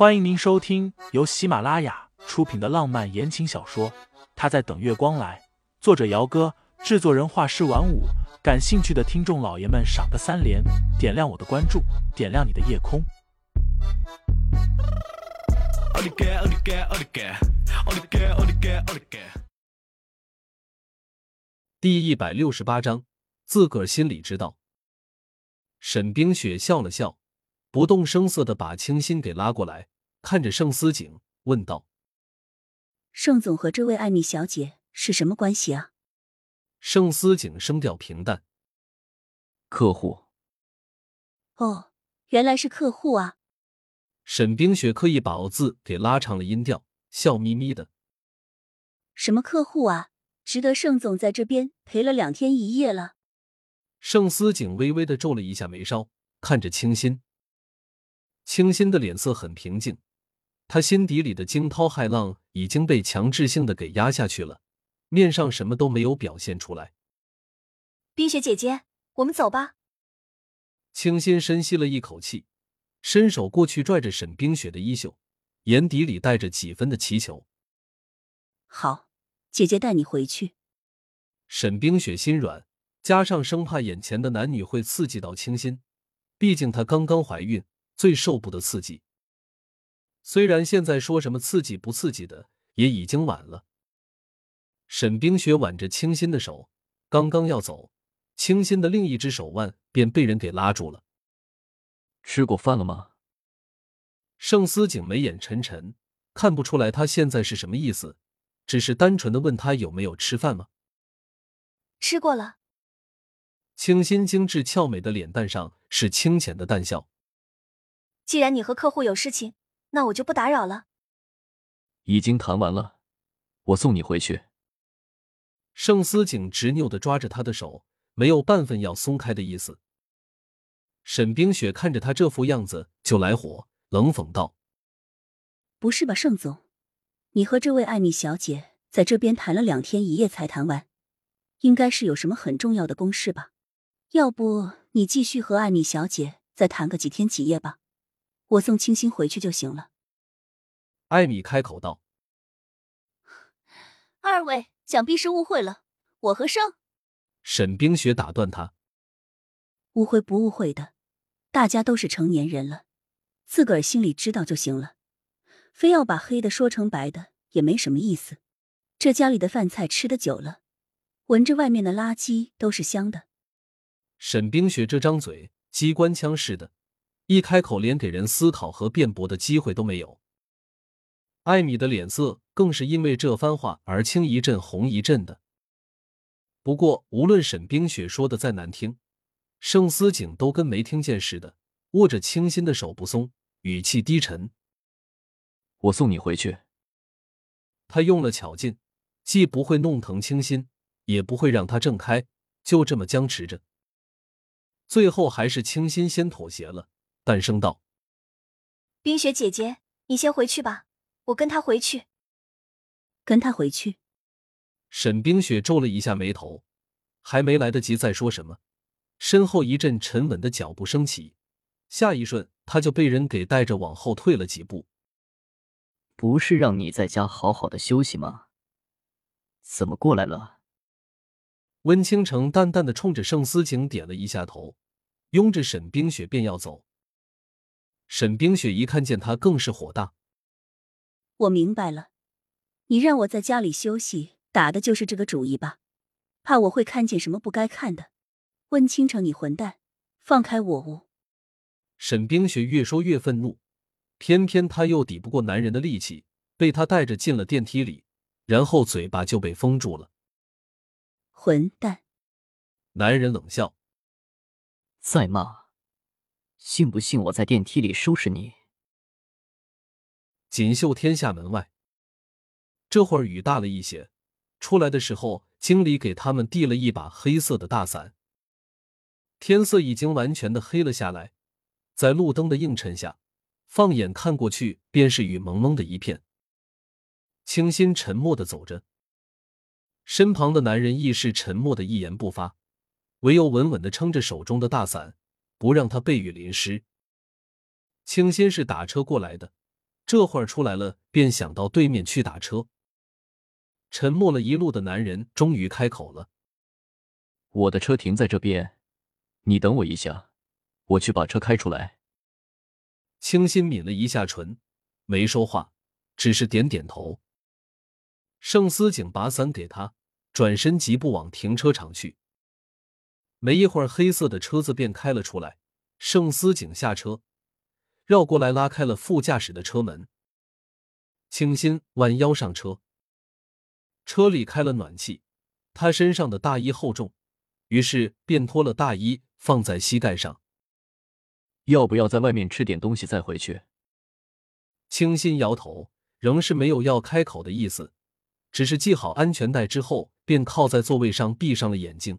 欢迎您收听由喜马拉雅出品的浪漫言情小说《他在等月光来》，作者：姚哥，制作人：画师晚舞。感兴趣的听众老爷们，赏个三连，点亮我的关注，点亮你的夜空。第一百六十八章，自个儿心里知道。沈冰雪笑了笑，不动声色的把清新给拉过来，看着盛思景问道：“盛总和这位艾米小姐是什么关系啊？”盛思景声调平淡：“客户。”哦，原来是客户啊。沈冰雪刻意把“哦”字给拉长了音调，笑眯眯的：“什么客户啊？值得盛总在这边陪了两天一夜了。”盛思景微微的皱了一下眉梢，看着清新。清新的脸色很平静，他心底里的惊涛骇浪已经被强制性的给压下去了，面上什么都没有表现出来。冰雪姐姐，我们走吧。清新深吸了一口气，伸手过去拽着沈冰雪的衣袖，眼底里带着几分的祈求。好，姐姐带你回去。沈冰雪心软。加上生怕眼前的男女会刺激到清新，毕竟她刚刚怀孕，最受不得刺激。虽然现在说什么刺激不刺激的，也已经晚了。沈冰雪挽着清新的手，刚刚要走，清新的另一只手腕便被人给拉住了。吃过饭了吗？盛思景眉眼沉沉，看不出来他现在是什么意思，只是单纯的问他有没有吃饭吗？吃过了。清新精致俏美的脸蛋上是清浅的淡笑。既然你和客户有事情，那我就不打扰了。已经谈完了，我送你回去。盛思景执拗的抓着他的手，没有半分要松开的意思。沈冰雪看着他这副样子就来火，冷讽道：“不是吧，盛总，你和这位艾米小姐在这边谈了两天一夜才谈完，应该是有什么很重要的公事吧？”要不你继续和艾米小姐再谈个几天几夜吧，我送清新回去就行了。艾米开口道：“二位想必是误会了，我和生。”沈冰雪打断他：“误会不误会的，大家都是成年人了，自个儿心里知道就行了，非要把黑的说成白的也没什么意思。这家里的饭菜吃的久了，闻着外面的垃圾都是香的。”沈冰雪这张嘴机关枪似的，一开口连给人思考和辩驳的机会都没有。艾米的脸色更是因为这番话而青一阵红一阵的。不过，无论沈冰雪说的再难听，盛思景都跟没听见似的，握着清新的手不松，语气低沉：“我送你回去。”他用了巧劲，既不会弄疼清新，也不会让他挣开，就这么僵持着。最后还是清新先妥协了，淡声道：“冰雪姐姐，你先回去吧，我跟他回去。”跟他回去。沈冰雪皱了一下眉头，还没来得及再说什么，身后一阵沉稳的脚步升起，下一瞬，他就被人给带着往后退了几步。不是让你在家好好的休息吗？怎么过来了？温倾城淡淡的冲着盛思景点了一下头，拥着沈冰雪便要走。沈冰雪一看见他，更是火大。我明白了，你让我在家里休息，打的就是这个主意吧？怕我会看见什么不该看的？温倾城，你混蛋，放开我！呜！沈冰雪越说越愤怒，偏偏她又抵不过男人的力气，被他带着进了电梯里，然后嘴巴就被封住了。混蛋！男人冷笑：“再骂，信不信我在电梯里收拾你？”锦绣天下门外，这会儿雨大了一些。出来的时候，经理给他们递了一把黑色的大伞。天色已经完全的黑了下来，在路灯的映衬下，放眼看过去，便是雨蒙蒙的一片。清新沉默的走着。身旁的男人亦是沉默的一言不发，唯有稳稳的撑着手中的大伞，不让他被雨淋湿。清新是打车过来的，这会儿出来了，便想到对面去打车。沉默了一路的男人终于开口了：“我的车停在这边，你等我一下，我去把车开出来。”清新抿了一下唇，没说话，只是点点头。盛思景把伞给他，转身疾步往停车场去。没一会儿，黑色的车子便开了出来。盛思景下车，绕过来拉开了副驾驶的车门。清新弯腰上车。车里开了暖气，他身上的大衣厚重，于是便脱了大衣放在膝盖上。要不要在外面吃点东西再回去？清新摇头，仍是没有要开口的意思，只是系好安全带之后，便靠在座位上闭上了眼睛。